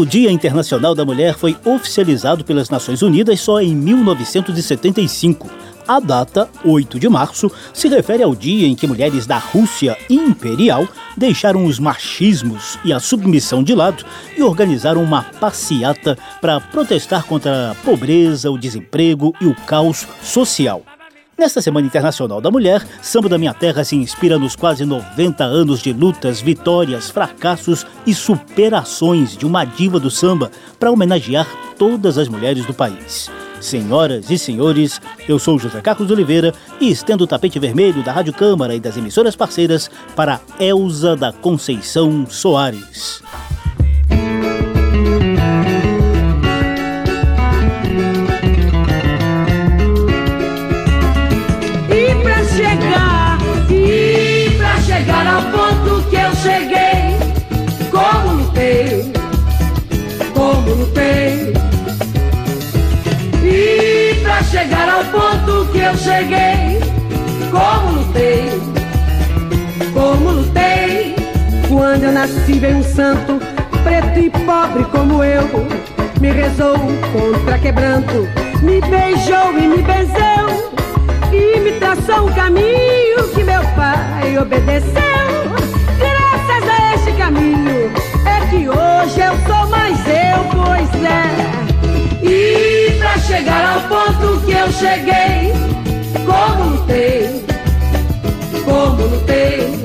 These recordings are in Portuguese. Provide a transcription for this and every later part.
O Dia Internacional da Mulher foi oficializado pelas Nações Unidas só em 1975. A data, 8 de março, se refere ao dia em que mulheres da Rússia imperial deixaram os machismos e a submissão de lado e organizaram uma passeata para protestar contra a pobreza, o desemprego e o caos social. Nesta Semana Internacional da Mulher, Samba da Minha Terra se inspira nos quase 90 anos de lutas, vitórias, fracassos e superações de uma diva do samba para homenagear todas as mulheres do país. Senhoras e senhores, eu sou José Carlos Oliveira e estendo o tapete vermelho da Rádio Câmara e das emissoras parceiras para Elza da Conceição Soares. Eu cheguei, como lutei, como lutei. Quando eu nasci veio um santo, preto e pobre como eu, me rezou contra quebranto, me beijou e me benzeu e me traçou um caminho que meu pai obedeceu. Graças a este caminho é que hoje eu sou mais eu, pois é. E pra chegar ao ponto que eu cheguei, como lutei, como lutei.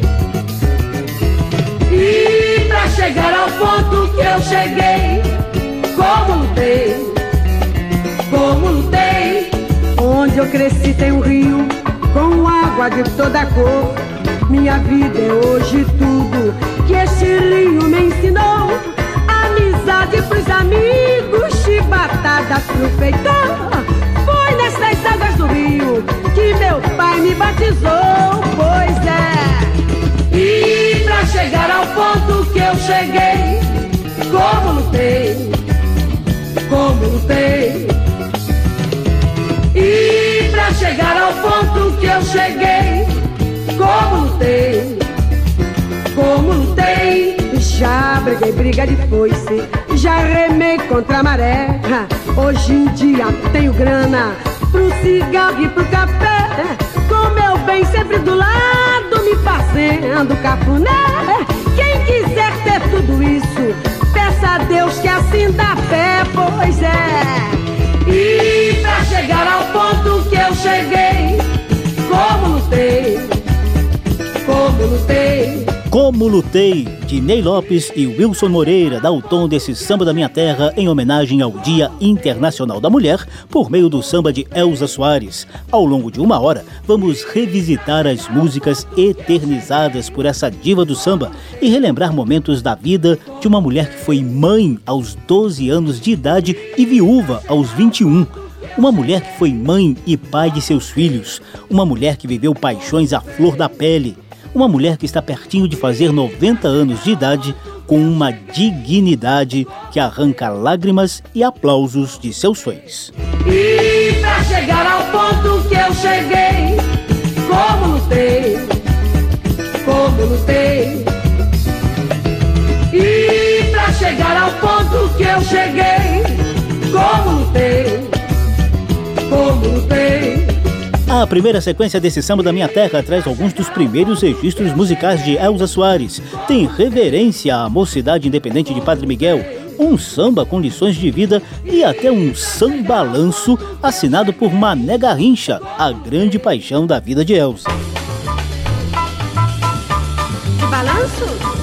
E pra chegar ao ponto que eu cheguei, como lutei, como lutei. Onde eu cresci tem um rio com água de toda cor. Minha vida é hoje tudo que este rio me ensinou. Amizade pros amigos, chibatadas pro feitor. Foi nessas águas do rio meu pai me batizou, pois é. E pra chegar ao ponto que eu cheguei, como lutei, como lutei. E pra chegar ao ponto que eu cheguei, como lutei, como lutei. Já briguei briga de foice, já remei contra a maré. Hoje em dia tenho grana pro cigarro e pro café. Com meu bem sempre do lado, me fazendo cafuné. Quem quiser ter tudo isso, peça a Deus que assim dá fé, pois é. E pra chegar ao ponto que eu cheguei, como lutei, como lutei. Como Lutei, de Ney Lopes e Wilson Moreira, dá o tom desse samba da minha terra em homenagem ao Dia Internacional da Mulher, por meio do samba de Elza Soares. Ao longo de uma hora, vamos revisitar as músicas eternizadas por essa diva do samba e relembrar momentos da vida de uma mulher que foi mãe aos 12 anos de idade e viúva aos 21. Uma mulher que foi mãe e pai de seus filhos. Uma mulher que viveu paixões à flor da pele. Uma mulher que está pertinho de fazer 90 anos de idade com uma dignidade que arranca lágrimas e aplausos de seus fãs. E pra chegar ao ponto que eu cheguei, como lutei, como lutei. E pra chegar ao ponto que eu cheguei, como lutei, como lutei. A primeira sequência desse samba da minha terra traz alguns dos primeiros registros musicais de Elza Soares. Tem reverência à mocidade independente de Padre Miguel, um samba com lições de vida e até um sambalanço assinado por Mané Garrincha, a grande paixão da vida de Elza. De balanço?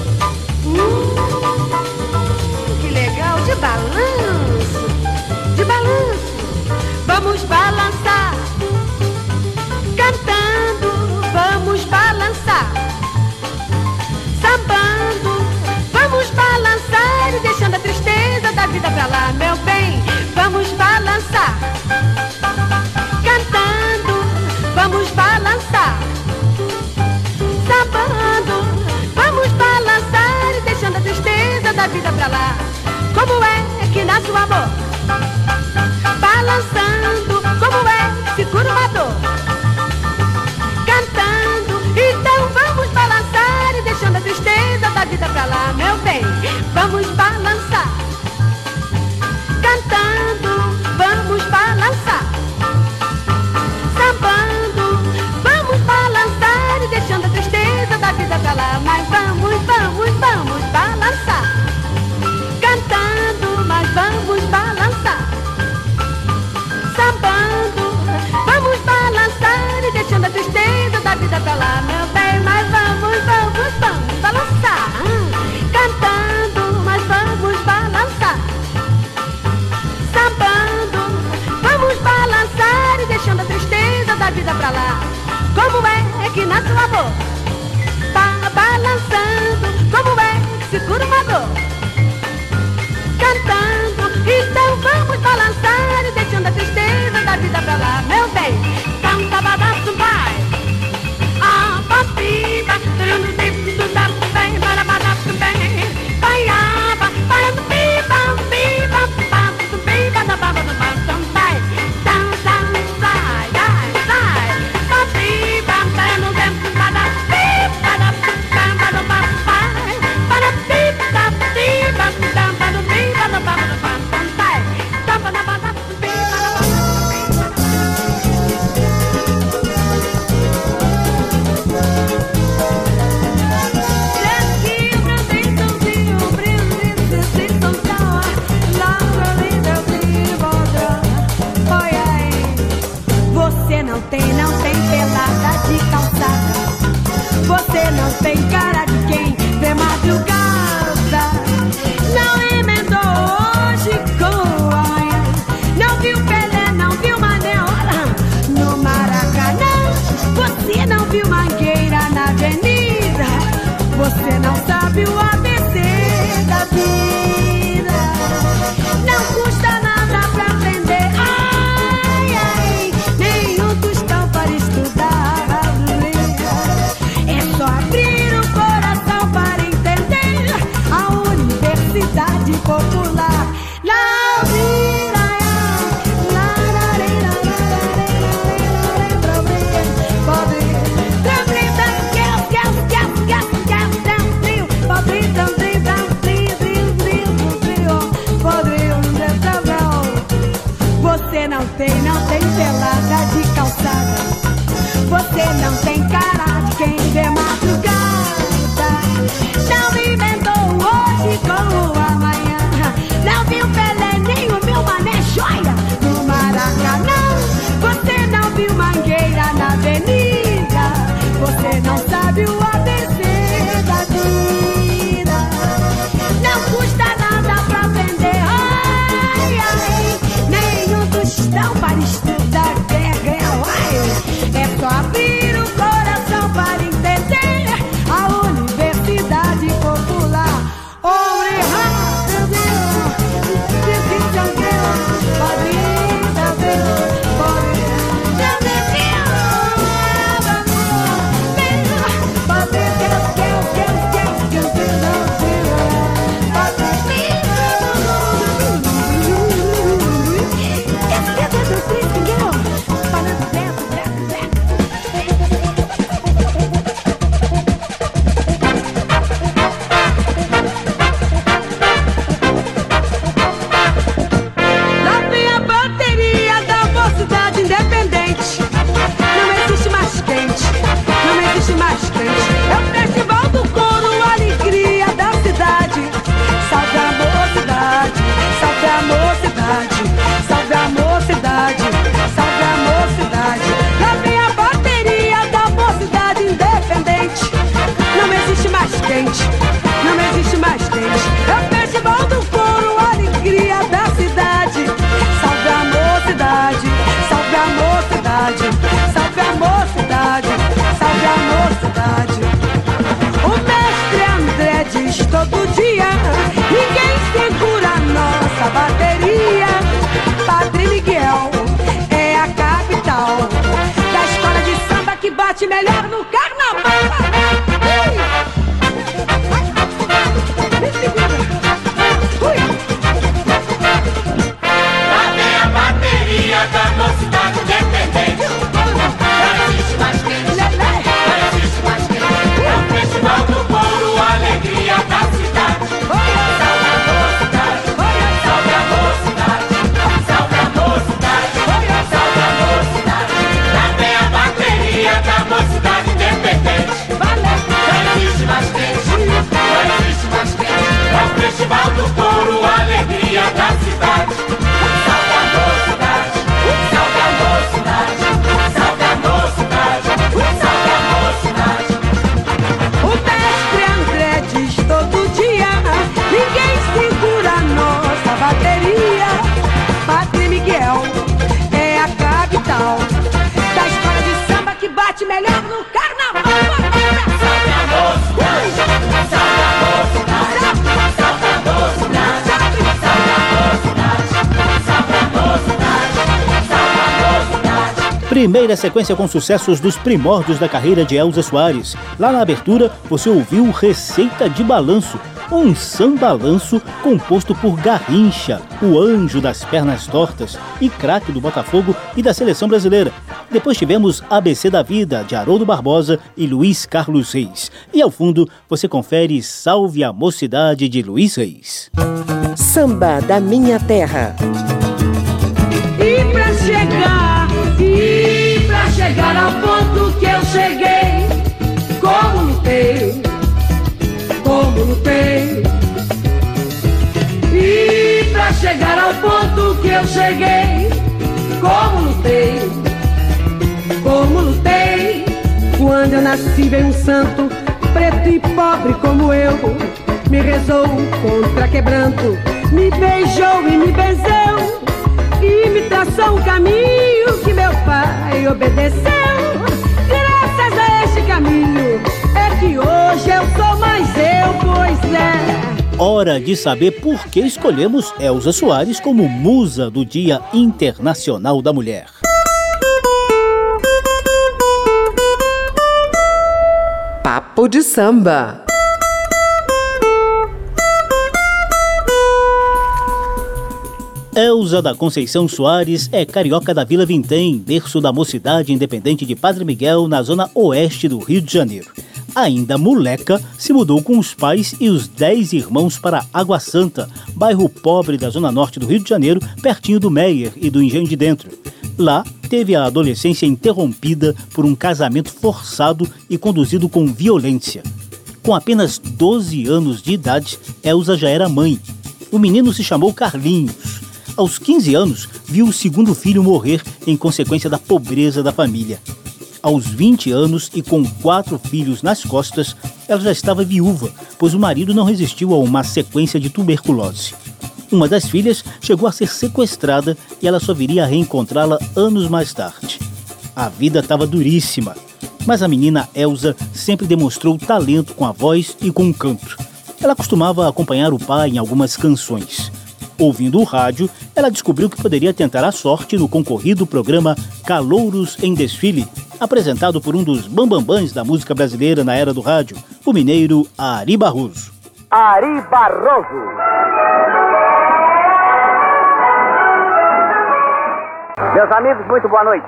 da vida pra lá. Como é que nasce o amor? Balançando, como é que se cura uma dor? Cantando, então vamos balançar e deixando a tristeza da vida pra lá. não tem cara de quem vê madrugada. Não me inventou hoje com o amanhã. Não viu Pelé nem meu mané joia no Maracanã. Você não viu mangueira na avenida. Você não sabe o ar. Melhor no carnaval. Primeira sequência com sucessos dos primórdios da carreira de Elza Soares. Lá na abertura, você ouviu Receita de Balanço, um sambalanço composto por Garrincha, o anjo das pernas tortas e craque do Botafogo e da seleção brasileira. Depois tivemos ABC da Vida, de Haroldo Barbosa e Luiz Carlos Reis. E ao fundo, você confere Salve a Mocidade de Luiz Reis. Samba da Minha Terra. E pra chegar, e pra chegar ao ponto que eu cheguei, como lutei, como lutei. E pra chegar ao ponto que eu cheguei, como lutei, Quando eu nasci veio um santo, preto e pobre como eu, me rezou contra quebranto, me beijou e me benzeu e me traçou um caminho que meu pai obedeceu. Graças a este caminho é que hoje eu sou mais eu, pois é. Hora de saber por que escolhemos Elza Soares como musa do Dia Internacional da Mulher. Papo de samba. Elza da Conceição Soares é carioca da Vila Vintém, berço da mocidade independente de Padre Miguel, na zona oeste do Rio de Janeiro. Ainda moleca, se mudou com os pais e os dez irmãos para Água Santa, bairro pobre da zona norte do Rio de Janeiro, pertinho do Meier e do Engenho de Dentro. Lá, teve a adolescência interrompida por um casamento forçado e conduzido com violência. Com apenas 12 anos de idade, Elza já era mãe. O menino se chamou Carlinhos. Aos 15 anos, viu o segundo filho morrer em consequência da pobreza da família. Aos 20 anos e com quatro filhos nas costas, ela já estava viúva, pois o marido não resistiu a uma sequência de tuberculose. Uma das filhas chegou a ser sequestrada e ela só viria a reencontrá-la anos mais tarde. A vida estava duríssima, mas a menina Elsa sempre demonstrou talento com a voz e com o canto. Ela costumava acompanhar o pai em algumas canções. Ouvindo o rádio, ela descobriu que poderia tentar a sorte no concorrido programa Calouros em Desfile, apresentado por um dos bambambãs da música brasileira na era do rádio, o mineiro Ari Barroso. Ari Barroso. Meus amigos, muito boa noite.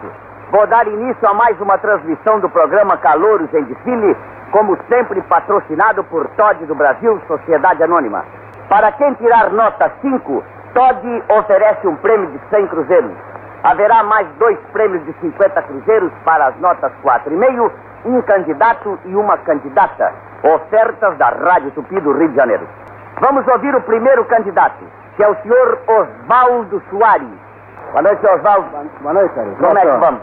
Vou dar início a mais uma transmissão do programa Calouros em Desfile, como sempre patrocinado por Todd do Brasil, Sociedade Anônima. Para quem tirar nota 5, Todd oferece um prêmio de 100 cruzeiros. Haverá mais dois prêmios de 50 cruzeiros para as notas 4,5, um candidato e uma candidata. Ofertas da Rádio Tupi do Rio de Janeiro. Vamos ouvir o primeiro candidato, que é o senhor Osvaldo Soares. Boa noite, Osvaldo. Boa noite, Carlos. Como é que vamos?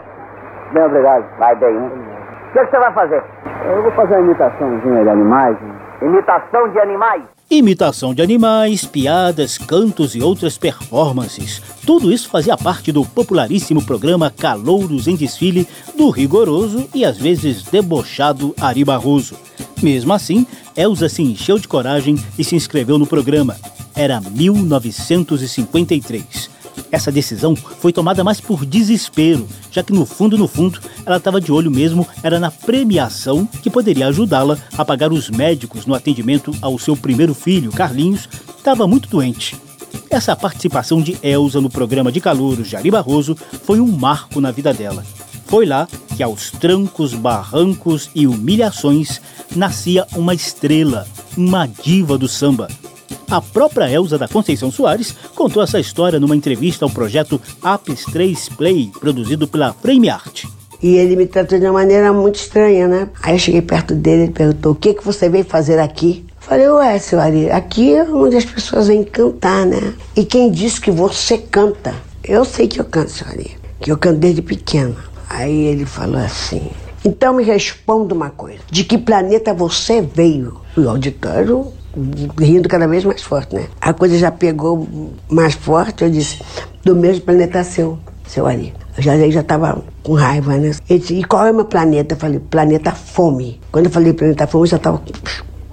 Bem, obrigado. Vai bem, hein? O que, que você vai fazer? Eu vou fazer uma imitaçãozinha de animais. Imitação de animais. Imitação de animais, piadas, cantos e outras performances. Tudo isso fazia parte do popularíssimo programa Calouros em Desfile do rigoroso e às vezes debochado Ari Barroso. Mesmo assim, Elza se encheu de coragem e se inscreveu no programa. Era 1953. Essa decisão foi tomada mais por desespero, já que no fundo, no fundo, ela estava de olho mesmo, era na premiação que poderia ajudá-la a pagar os médicos no atendimento ao seu primeiro filho, Carlinhos, estava muito doente. Essa participação de Elza no programa de calouros de Ari Barroso foi um marco na vida dela. Foi lá que, aos trancos, barrancos e humilhações, nascia uma estrela, uma diva do samba. A própria Elza da Conceição Soares contou essa história numa entrevista ao projeto Apes 3 Play, produzido pela Frame Art. E ele me tratou de uma maneira muito estranha, né? Aí eu cheguei perto dele, ele perguntou: o que, que você veio fazer aqui? Eu Falei, ué, seu Ari, aqui é onde as pessoas vêm cantar, né? E quem disse que você canta? Eu sei que eu canto, seu Ari, que eu canto desde pequena. Aí ele falou assim: então me responda uma coisa: de que planeta você veio? O auditório rindo cada vez mais forte, né? A coisa já pegou mais forte, eu disse: do mesmo planeta seu, seu Ari. Eu já, já estava com raiva, né? Ele disse, e qual é o meu planeta? Eu falei, planeta fome. Quando eu falei planeta fome, eu já estava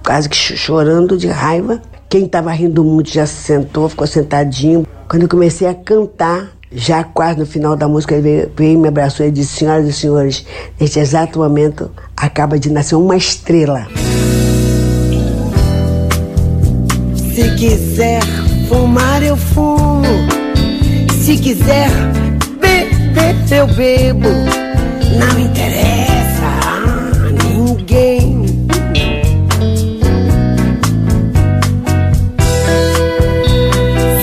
quase que chorando de raiva. Quem estava rindo muito já se sentou, ficou sentadinho. Quando eu comecei a cantar, já quase no final da música, ele veio, veio me abraçou e disse: Senhoras e senhores, neste exato momento acaba de nascer uma estrela. Se quiser fumar, eu fumo. Se quiser beber, eu bebo. Não interessa a ninguém.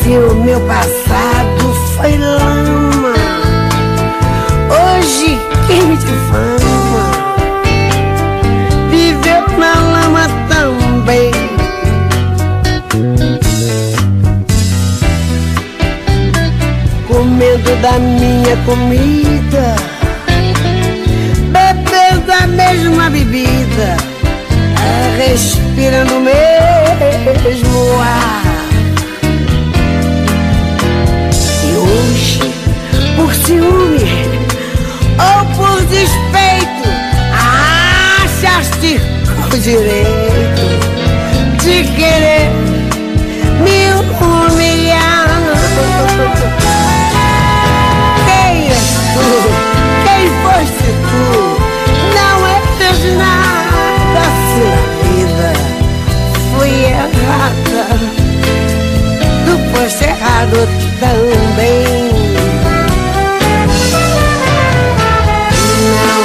Se o meu passado foi lama, hoje quem me difama da minha comida, bebendo a mesma bebida, respirando o mesmo ar. E hoje, por ciúme ou por despeito, achaste o direito de querer me humilhar. Quem tu? Foste tu? Não és nada se na vida fui errada do posto errado também. Não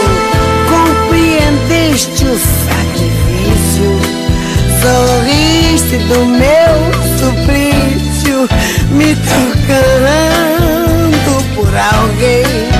compreendeste o sacrifício, sorriste do meu suplício, me trocando por alguém.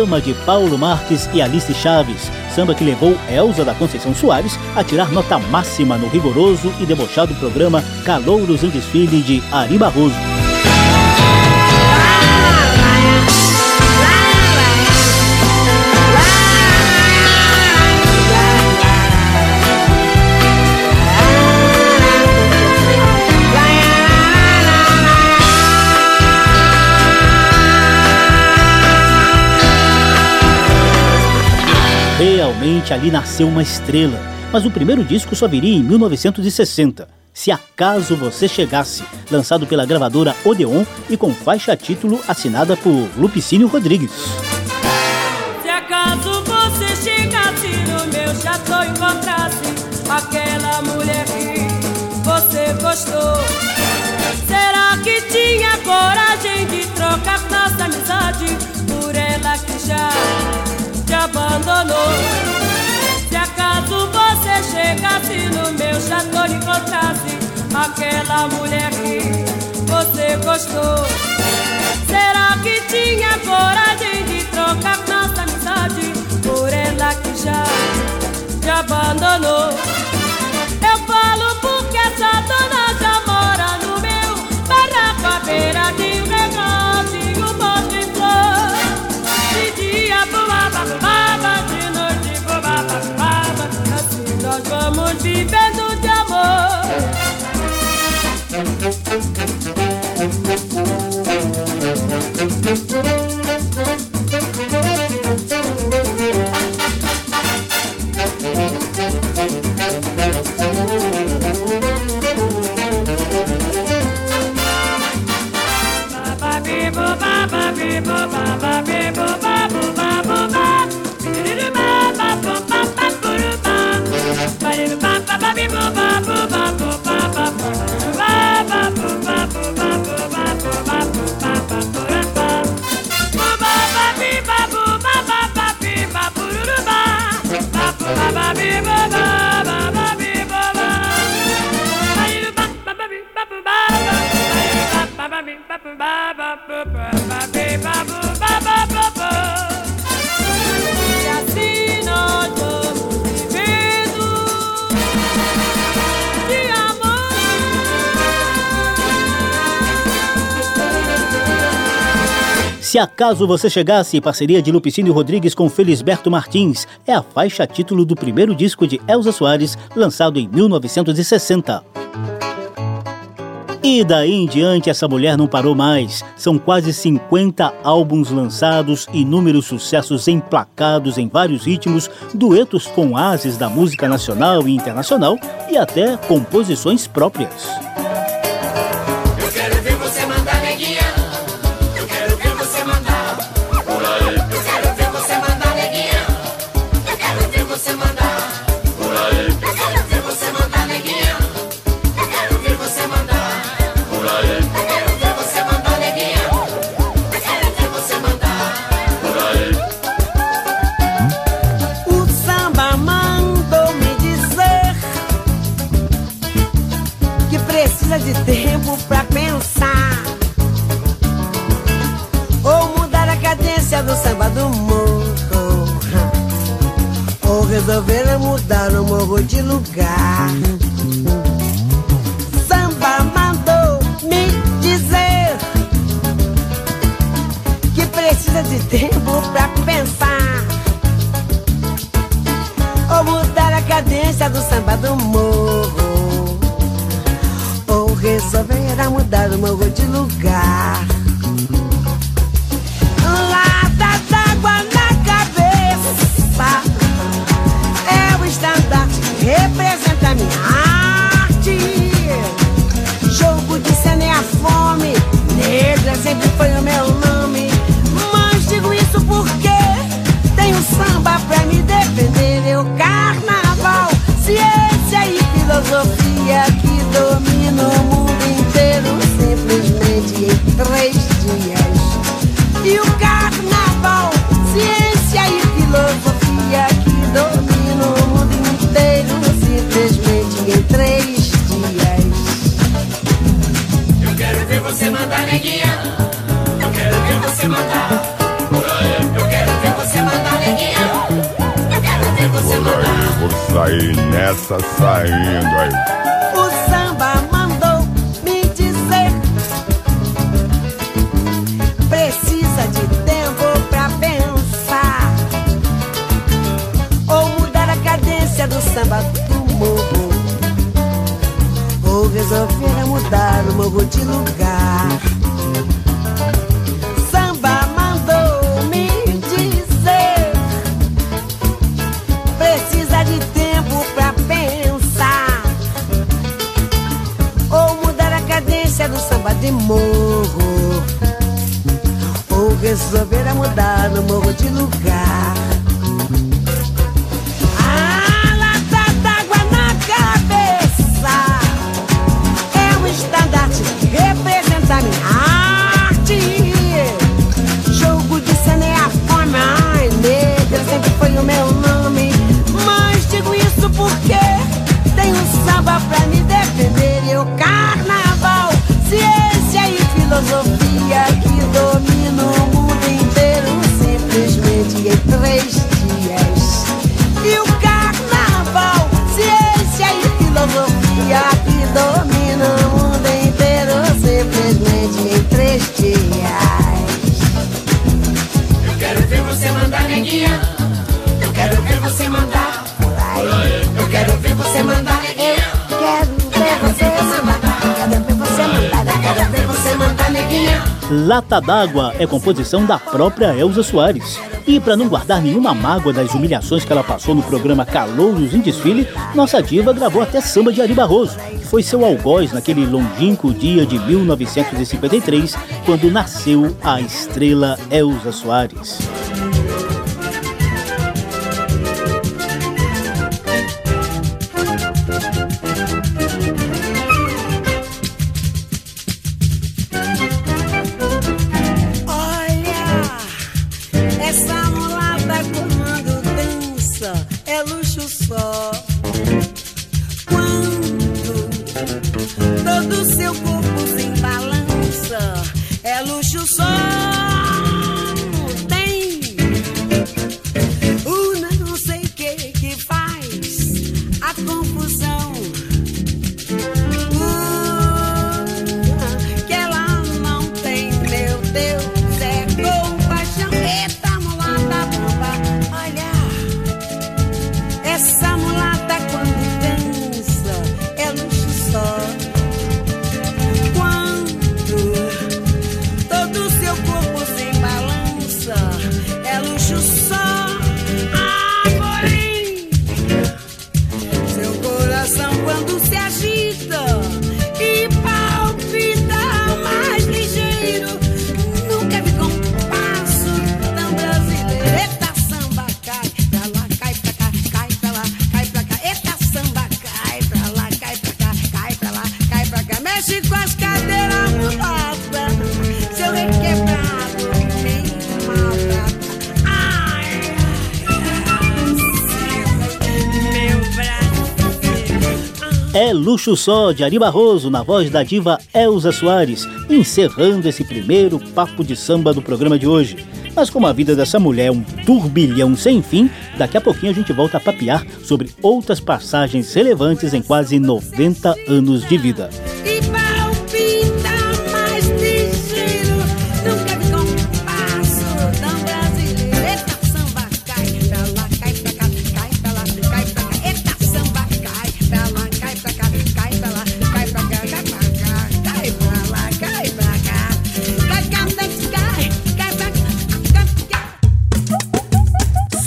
Está a Lama de Paulo Marques e Alice Chaves, samba que levou Elza da Conceição Soares a tirar nota máxima no rigoroso e debochado programa Calouros em Desfile de Ari Barroso. Ali nasceu uma estrela, mas o primeiro disco só viria em 1960. Se acaso você chegasse, lançado pela gravadora Odeon e com faixa título assinada por Lupicínio Rodrigues. Se acaso você chegasse no meu chateau encontrasse aquela mulher que você gostou, será que tinha coragem de trocar nossa amizade por ela que já te abandonou? a encontrasse aquela mulher que você gostou. Será que tinha coragem de trocar nossa amizade por ela que já te abandonou? Eu falo porque essa dona já mora no meu barraco à beira de um negócio e um monte de flor. De dia voava, voava, de noite voava, voava. Assim nós vamos vivendo. people, Baba people, acaso você chegasse, parceria de Lupicínio Rodrigues com Felisberto Martins, é a faixa título do primeiro disco de Elza Soares, lançado em 1960. E daí em diante essa mulher não parou mais. São quase 50 álbuns lançados, inúmeros sucessos emplacados em vários ritmos, duetos com ases da música nacional e internacional e até composições próprias. Resolveram mudar o morro de lugar. Samba mandou me dizer que precisa de tempo pra pensar. Ou mudar a cadência do samba do morro. Ou resolveram mudar o morro de lugar. Filosofia que domina o mundo inteiro simplesmente em três dias. E o carnaval, ciência e filosofia que domina o mundo inteiro simplesmente em três dias. Eu quero ver você mandar neguinha. Sair nessa saindo aí. O samba mandou me dizer. Precisa de tempo pra pensar. Ou mudar a cadência do samba do morro. Ou resolver mudar o morro de lugar. Samba de morro. Ou resolver mudar o morro de lugar. filosofia que domina o mundo inteiro simplesmente em três dias. E o carnaval, ciência e filosofia que domina o mundo inteiro simplesmente em três dias. Eu quero ver você mandar, neguinha. Eu quero ver você mandar. Lata d'Água é composição da própria Elza Soares. E para não guardar nenhuma mágoa das humilhações que ela passou no programa Calouros em Desfile, nossa diva gravou até samba de Ari Barroso, que foi seu algoz naquele longínquo dia de 1953, quando nasceu a estrela Elza Soares. till. Luxo Só, de Ari Barroso, na voz da diva Elza Soares, encerrando esse primeiro papo de samba do programa de hoje. Mas como a vida dessa mulher é um turbilhão sem fim, daqui a pouquinho a gente volta a papear sobre outras passagens relevantes em quase 90 anos de vida.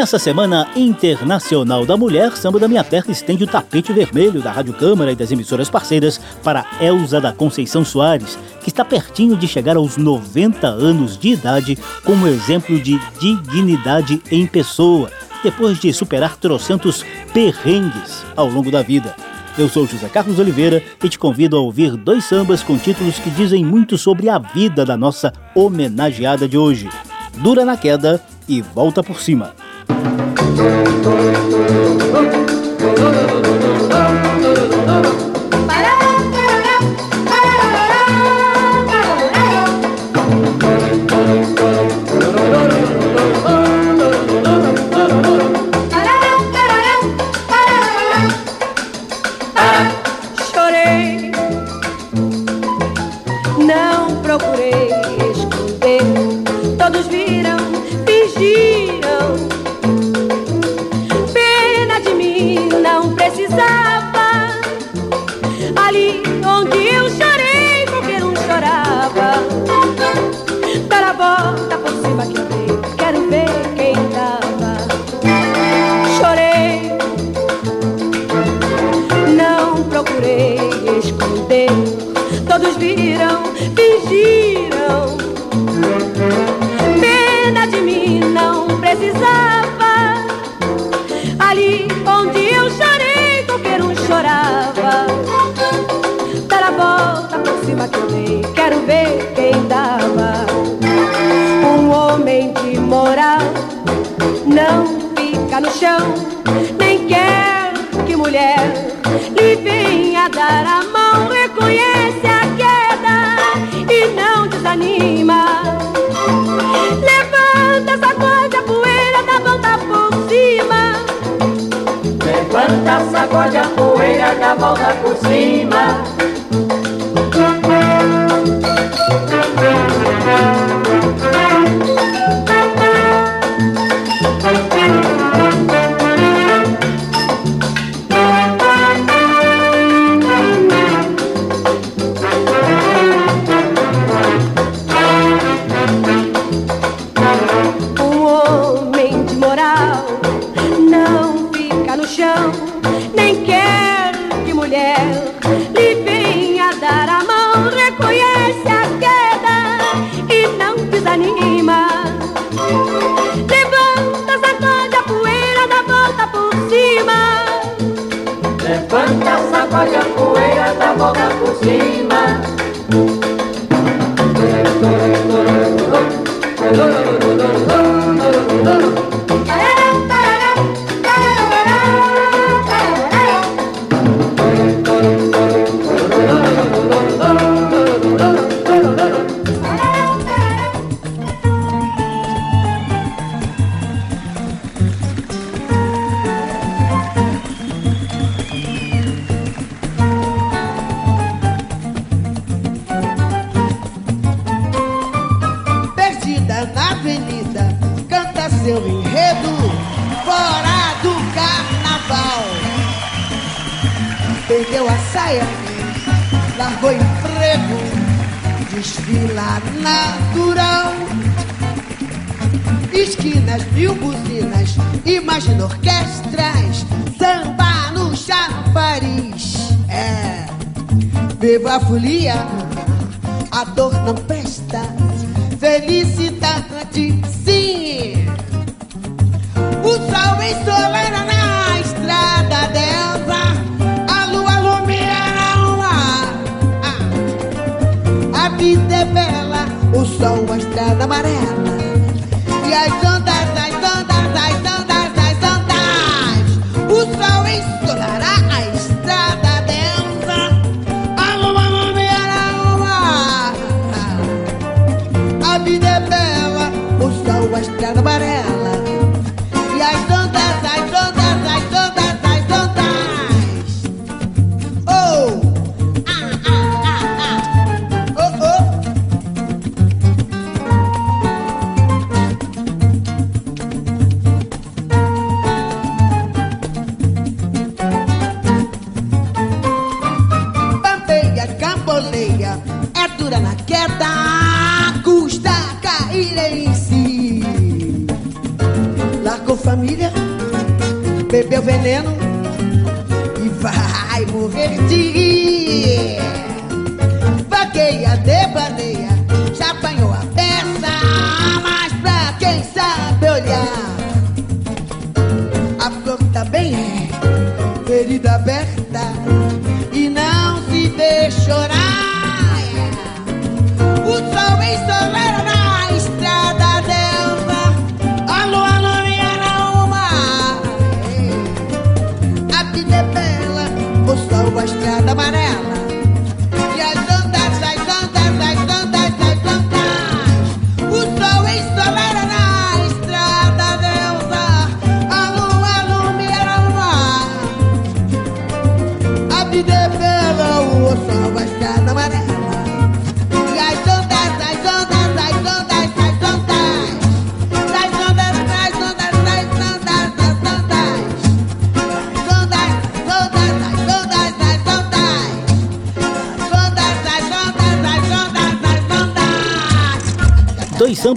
Nessa Semana Internacional da Mulher, Samba da Minha Terra estende o tapete vermelho da Rádio Câmara e das emissoras parceiras para Elza da Conceição Soares, que está pertinho de chegar aos 90 anos de idade como exemplo de dignidade em pessoa, depois de superar trocentos perrengues ao longo da vida. Eu sou José Carlos Oliveira e te convido a ouvir dois sambas com títulos que dizem muito sobre a vida da nossa homenageada de hoje. Dura na queda e volta por cima. Sacode por cima. Largou emprego, desfila natural. Esquinas, mil buzinas, imagina orquestras, samba no chafariz. É, beba a folia, a dor não presta, felicidade sol a estrada amarela. E as é ferida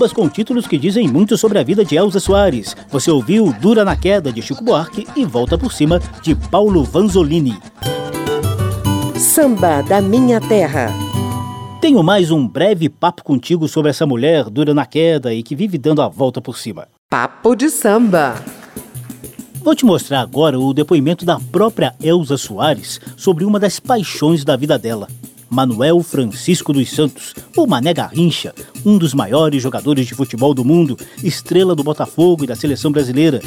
sambas com títulos que dizem muito sobre a vida de Elza Soares. Você ouviu Dura na Queda, de Chico Buarque, e Volta por Cima, de Paulo Vanzolini. Samba da Minha Terra. Tenho mais um breve papo contigo sobre essa mulher dura na queda e que vive dando a volta por cima. Papo de samba. Vou te mostrar agora o depoimento da própria Elza Soares sobre uma das paixões da vida dela. Manuel Francisco dos Santos, o Mané Garrincha, um dos maiores jogadores de futebol do mundo, estrela do Botafogo e da seleção brasileira.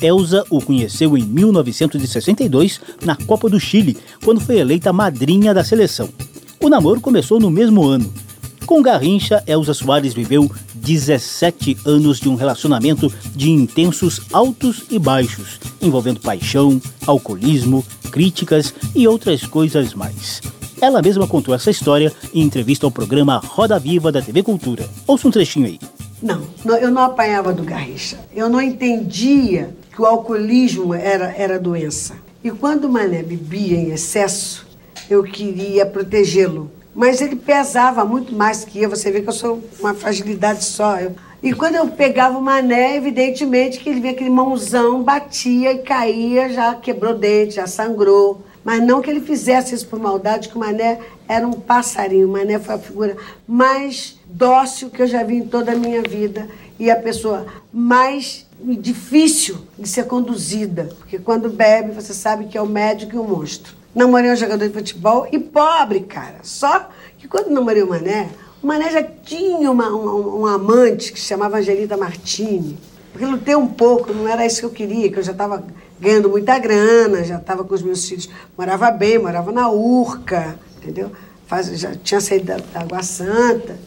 Elza o conheceu em 1962 na Copa do Chile, quando foi eleita madrinha da seleção. O namoro começou no mesmo ano. Com Garrincha, Elza Soares viveu 17 anos de um relacionamento de intensos altos e baixos, envolvendo paixão, alcoolismo, críticas e outras coisas mais. Ela mesma contou essa história em entrevista ao programa Roda Viva da TV Cultura. Ouça um trechinho aí. Não, não, eu não apanhava do Garrincha. Eu não entendia que o alcoolismo era, era doença. E quando o Mané bebia em excesso, eu queria protegê-lo. Mas ele pesava muito mais que eu. Você vê que eu sou uma fragilidade só. Eu- E quando eu pegava o Mané, evidentemente que ele vinha aquele mãozão, batia e caía, já quebrou dente, já sangrou. Mas não que ele fizesse isso por maldade, que o Mané era um passarinho. O Mané foi a figura mais dócil que eu já vi em toda a minha vida. E a pessoa mais difícil de ser conduzida. Porque quando bebe, você sabe que é o médico e o monstro. Namorei um jogador de futebol e pobre, cara. Só que quando namorei o Mané, o Mané já tinha uma, um, um amante que se chamava Angelita Martini. Porque lutei um pouco, não era isso que eu queria, que eu já estava ganhando muita grana, já estava com os meus filhos, morava bem, morava na Urca, entendeu? Faz, já tinha saído da, da Água Santa.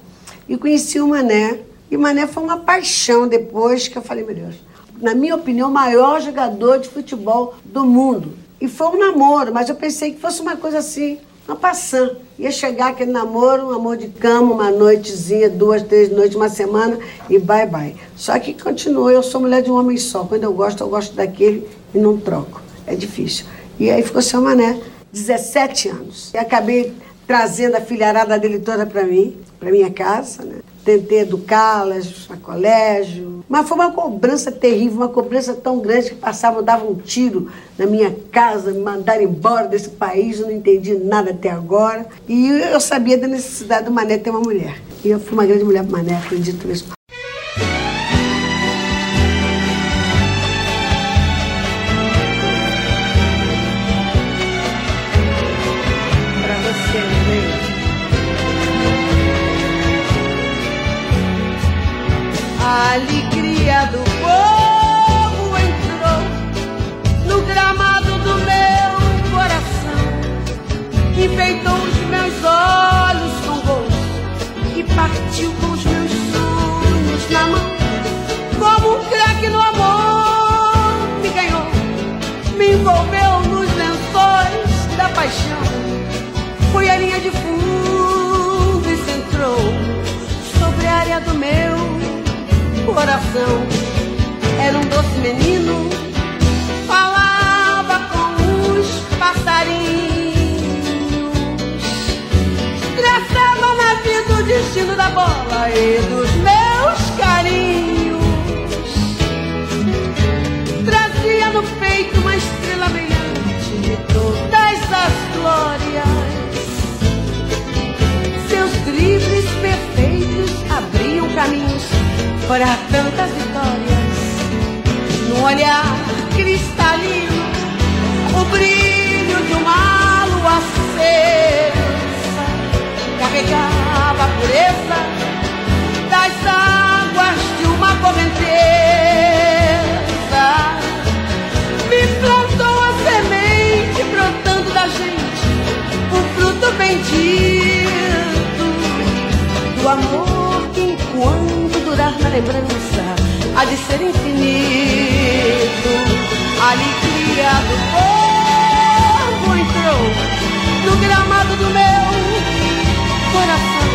E conheci o Mané. E o Mané foi uma paixão depois que eu falei, meu Deus, na minha opinião, o maior jogador de futebol do mundo. E foi um namoro, mas eu pensei que fosse uma coisa assim, uma passando. Ia chegar aquele namoro, um amor de cama, uma noitezinha, duas, três noites, uma semana e bye bye. Só que continuou, eu sou mulher de um homem só. Quando eu gosto, eu gosto daquele e não troco. É difícil. E aí ficou seu mané, 17 anos. E acabei trazendo a filharada dele toda para mim, para minha casa, né? Tentei educá-las a colégio. Mas foi uma cobrança terrível, uma cobrança tão grande que passavam, davam um tiro na minha casa, me mandaram embora desse país, eu não entendi nada até agora. E eu sabia da necessidade do Mané ter uma mulher. E eu fui uma grande mulher pro Mané, acredito nisso. Coração. Era um doce menino, falava com os passarinhos. Traçava na vida o destino da bola e dos meus carinhos. Trazia no peito uma estrela brilhante de todas as glórias. Seus dribles perfeitos abriam caminhos para tantas vitórias. No olhar cristalino, o brilho de uma lua acesa carregava a pureza das águas de uma correnteza. Lembrança há de ser infinito. A alegria do povo entrou no gramado do meu coração,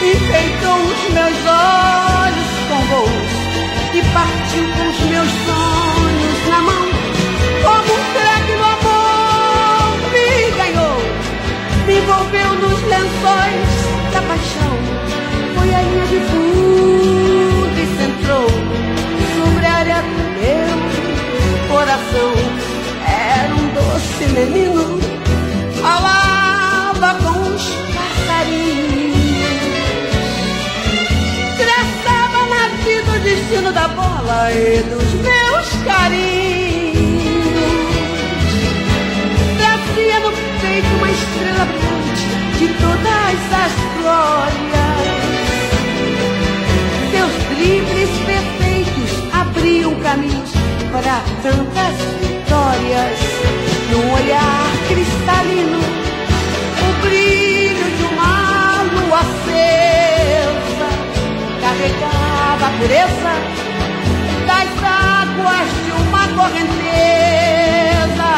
enfeitou os meus olhos com gols e partiu com os meus sonhos na mão. Como um craque no amor me ganhou, me envolveu nos lençóis da paixão. Foi a linha de fundo menino, falava com os passarinhos. Traçava na vida o destino da bola e dos meus carinhos. Trazia no peito uma estrela brilhante de todas as glórias. Seus dribles perfeitos abriam caminhos para tantas vitórias. Olhar cristalino, o brilho de uma lua acesa carregava a pureza das águas de uma correnteza.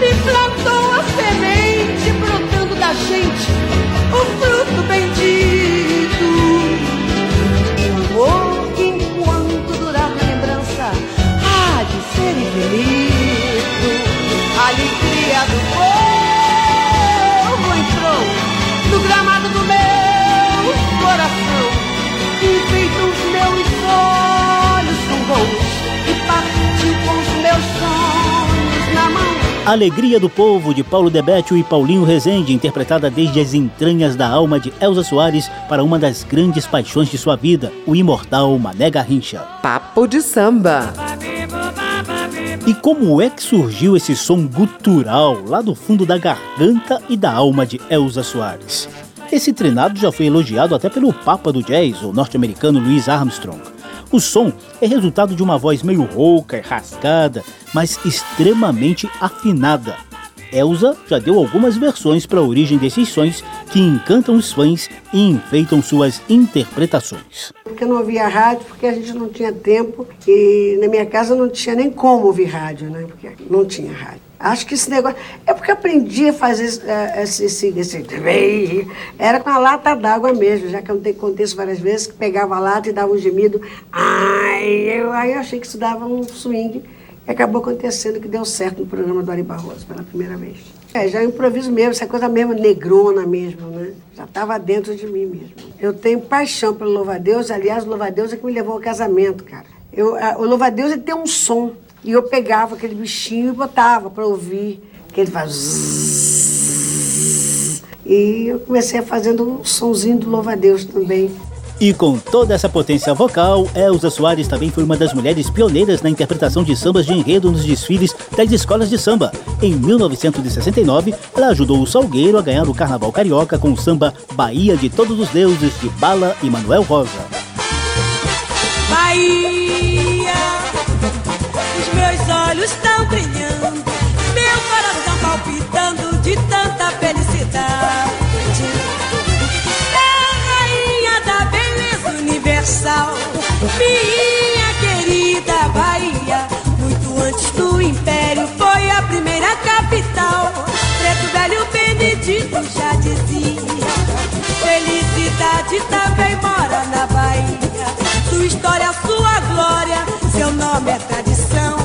Me plantou a semente brotando da gente, o fruto bendito. O amor que enquanto durar na lembrança há de ser infinito. Alegria do povo entrou no gramado do meu coração. Enfeitou os meus olhos com gols e partiu com os meus sonhos na mão. Alegria do Povo, de Paulo Debetio e Paulinho Rezende, interpretada desde as entranhas da alma de Elza Soares para uma das grandes paixões de sua vida, o imortal Mané Garrincha. Papo de samba. E como é que surgiu esse som gutural lá do fundo da garganta e da alma de Elza Soares? Esse treinado já foi elogiado até pelo Papa do Jazz, o norte-americano Louis Armstrong. O som é resultado de uma voz meio rouca e rasgada, mas extremamente afinada. Elsa já deu algumas versões para a origem desses sons que encantam os fãs e enfeitam suas interpretações. Porque eu não ouvia rádio, porque a gente não tinha tempo e na minha casa não tinha nem como ouvir rádio, né? Porque não tinha rádio. Acho que esse negócio. É porque aprendi a fazer esse. eh, esse, esse, esse- era com a lata d'água mesmo, já que eu não tenho contexto várias vezes, que pegava a lata e dava um gemido. Ai, eu, aí eu achei que isso dava um swing. Acabou acontecendo que deu certo no programa do Ari Barroso pela primeira vez. É, já improviso mesmo, essa coisa mesmo negrona mesmo, né? Já estava dentro de mim mesmo. Eu tenho paixão pelo Louva-a-Deus, aliás, o Louva-a-Deus é que me levou ao casamento, cara. Eu, a- o Louva-a-Deus ele tem um som, e eu pegava aquele bichinho e botava para ouvir, que ele faz... E eu comecei fazendo um sonzinho do Louva-a-Deus também. E com toda essa potência vocal, Elza Soares também foi uma das mulheres pioneiras na interpretação de sambas de enredo nos desfiles das escolas de samba. Em 1969, ela ajudou o Salgueiro a ganhar o Carnaval Carioca com o samba Bahia de Todos os Deuses de Bala e Manuel Rosa. Bahia, os meus olhos estão brilhando, meu coração palpitando de tanta felicidade. Universal, minha querida Bahia. Muito antes do império foi a primeira capital. Preto velho Benedito já dizia. Felicidade também mora na Bahia. Sua história, sua glória, seu nome é tradição.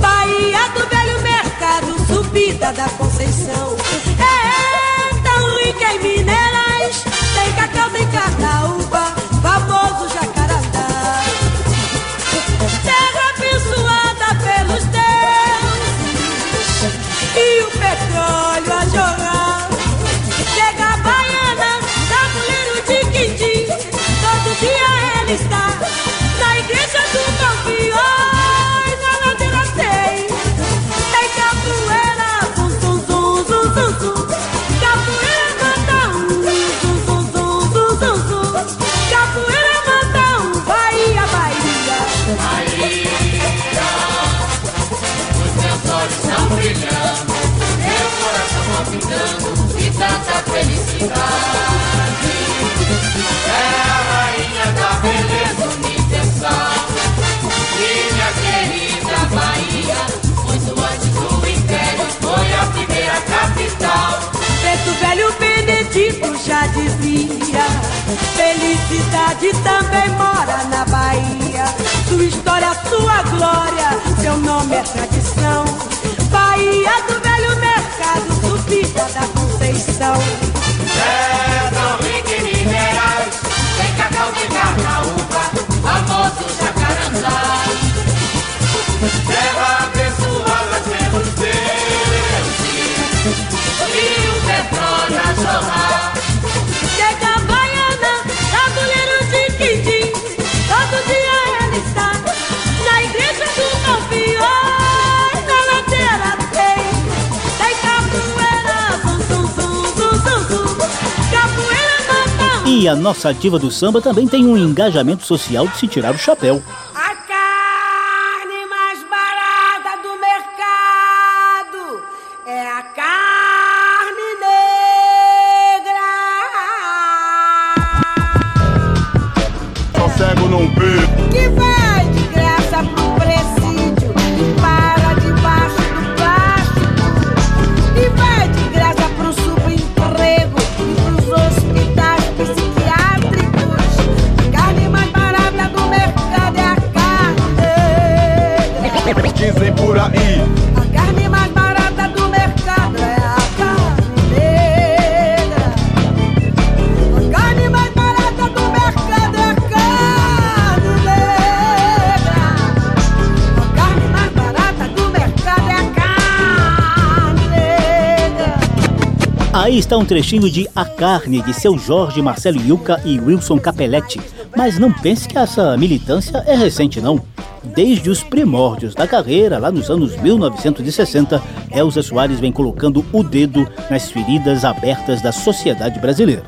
Bahia do velho mercado, subida da Conceição. É tão rica em minerais, Dizia Felicidade também mora na Bahia. Sua história, sua glória Seu nome é tradição. Bahia do velho mercado Subida da Conceição E a nossa diva do samba também tem um engajamento social de se tirar o chapéu. Aí está um trechinho de A Carne, de seu Jorge, Marcelo Yuca e Wilson Capelletti. Mas não pense que essa militância é recente, não. Desde os primórdios da carreira, lá nos anos 1960, Elza Soares vem colocando o dedo nas feridas abertas da sociedade brasileira.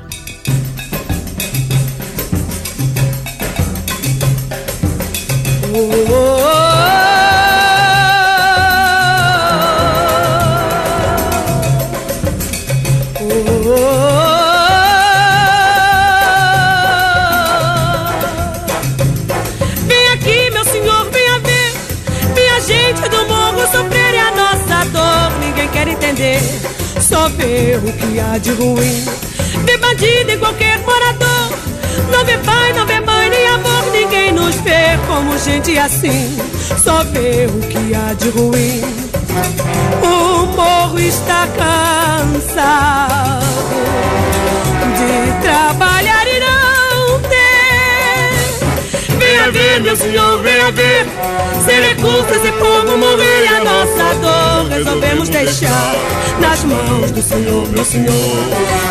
Gente assim. Só vê o que há de ruim. O morro está cansado de trabalhar e não ter. Venha ver, meu senhor, venha ver. Sem recursos e como morrer a nossa dor. Resolvemos deixar nas mãos do senhor, meu senhor.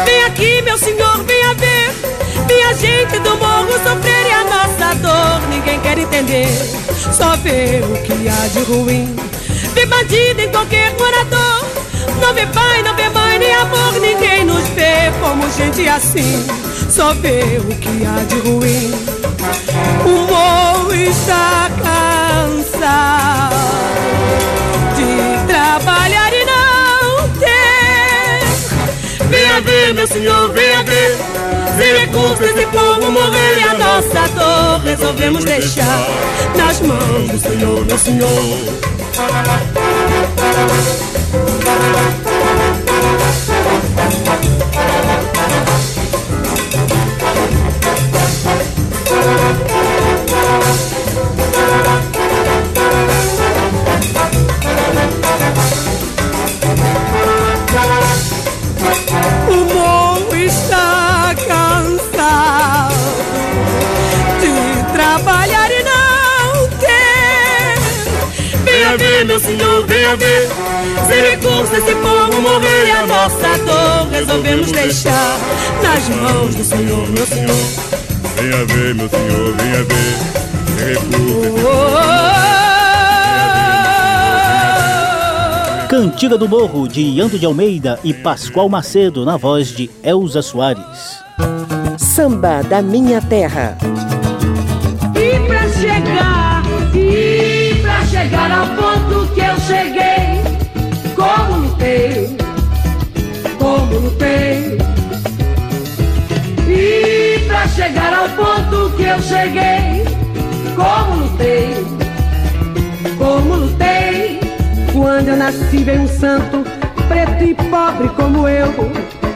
Vem aqui, meu senhor, venha ver. Minha gente do morro sofrer e a dor. Ninguém quer entender, só vê o que há de ruim. Vê bandido em qualquer morador. Não vê pai, não vê mãe, nem amor. Ninguém nos vê como gente assim. Só vê o que há de ruim. O morro está cansado de trabalhar e não ter. Venha ver, meu senhor, venha ver. Sem recursos esse povo morrer e a nossa dor resolvemos deixar nas mãos do Senhor, meu senhor. Do Morro, de Iando de Almeida e Pascoal Macedo, na voz de Elza Soares. Samba da Minha Terra. E pra chegar, e pra chegar ao ponto que eu cheguei, como lutei, como lutei. E pra chegar ao ponto que eu cheguei, como lutei, como lutei. Quando eu nasci veio um santo, preto e pobre como eu,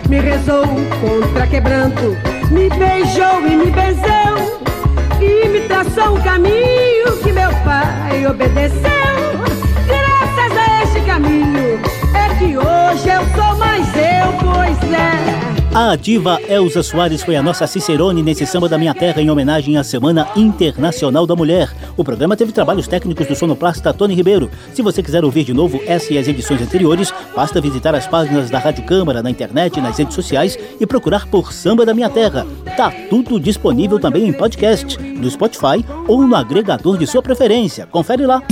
me rezou contra quebranto, me beijou e me benzeu e me traçou um caminho que meu pai obedeceu. Graças a este caminho é que hoje eu sou mais eu. A diva Elza Soares foi a nossa Cicerone nesse samba da minha terra em homenagem à Semana Internacional da Mulher. O programa teve trabalhos técnicos do sonoplasta Tony Ribeiro. Se você quiser ouvir de novo essa e as edições anteriores, basta visitar as páginas da Rádio Câmara na internet e nas redes sociais e procurar por Samba da Minha Terra. Tá tudo disponível também em podcast, no Spotify ou no agregador de sua preferência. Confere lá.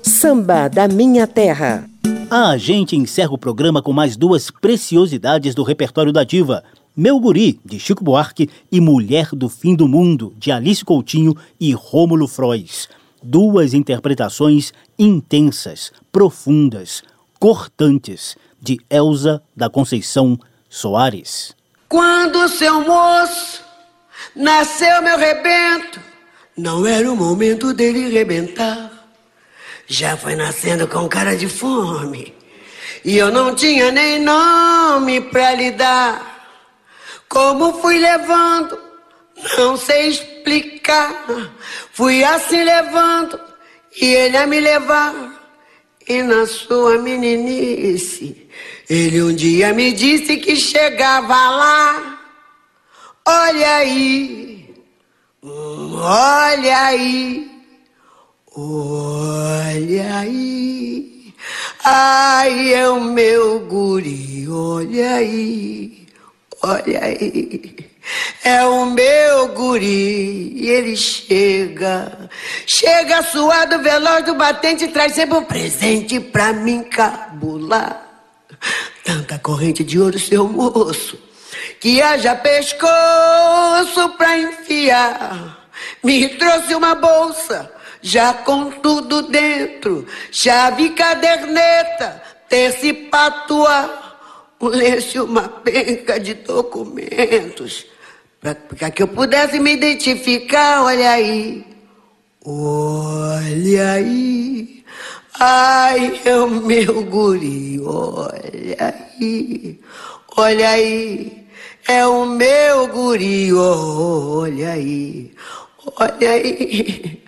Samba da Minha Terra. A gente encerra o programa com mais duas preciosidades do repertório da diva. Meu Guri, de Chico Buarque, e Mulher do Fim do Mundo, de Alice Coutinho e Rômulo Frois. Duas interpretações intensas, profundas, cortantes, de Elza da Conceição Soares. Quando seu moço nasceu meu rebento, não era o momento dele rebentar. Já foi nascendo com cara de fome. E eu não tinha nem nome pra lhe dar. Como fui levando, não sei explicar. Fui assim levando, e ele a me levar. E na sua meninice, ele um dia me disse que chegava lá. Olha aí, hum, olha aí. Olha aí, ai é o meu guri, olha aí, olha aí. É o meu guri, e ele chega, chega suado, veloz do batente, traz sempre um presente pra mim cabular. Tanta corrente de ouro, seu moço, que haja pescoço pra enfiar. Me trouxe uma bolsa já com tudo dentro, chave, caderneta, terce patua, um lenço e uma penca de documentos, para que eu pudesse me identificar, olha aí, olha aí, ai, é o meu guri, olha aí, olha aí, é o meu guri, olha aí, olha aí.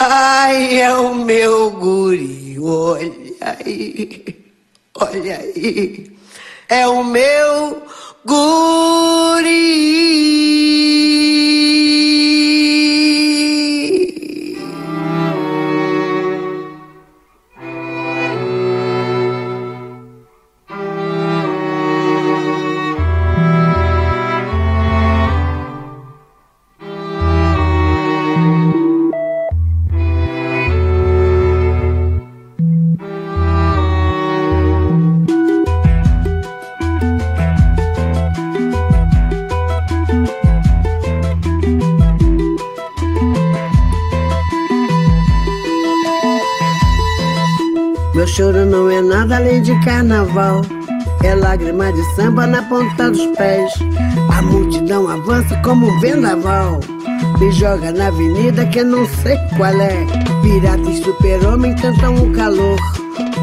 Ai, é o meu guri, olha aí, olha aí, é o meu guri. De carnaval. É lágrima de samba na ponta dos pés. A multidão avança como um vendaval. Me joga na avenida que não sei qual é. Pirata e super-homem cantam o calor.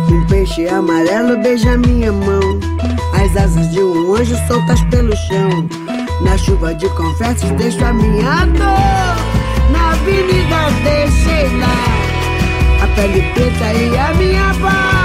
Um peixe amarelo beija minha mão. As asas de um anjo soltas pelo chão. Na chuva de confetes deixo a minha dor. Na avenida deixei lá a pele preta e a minha voz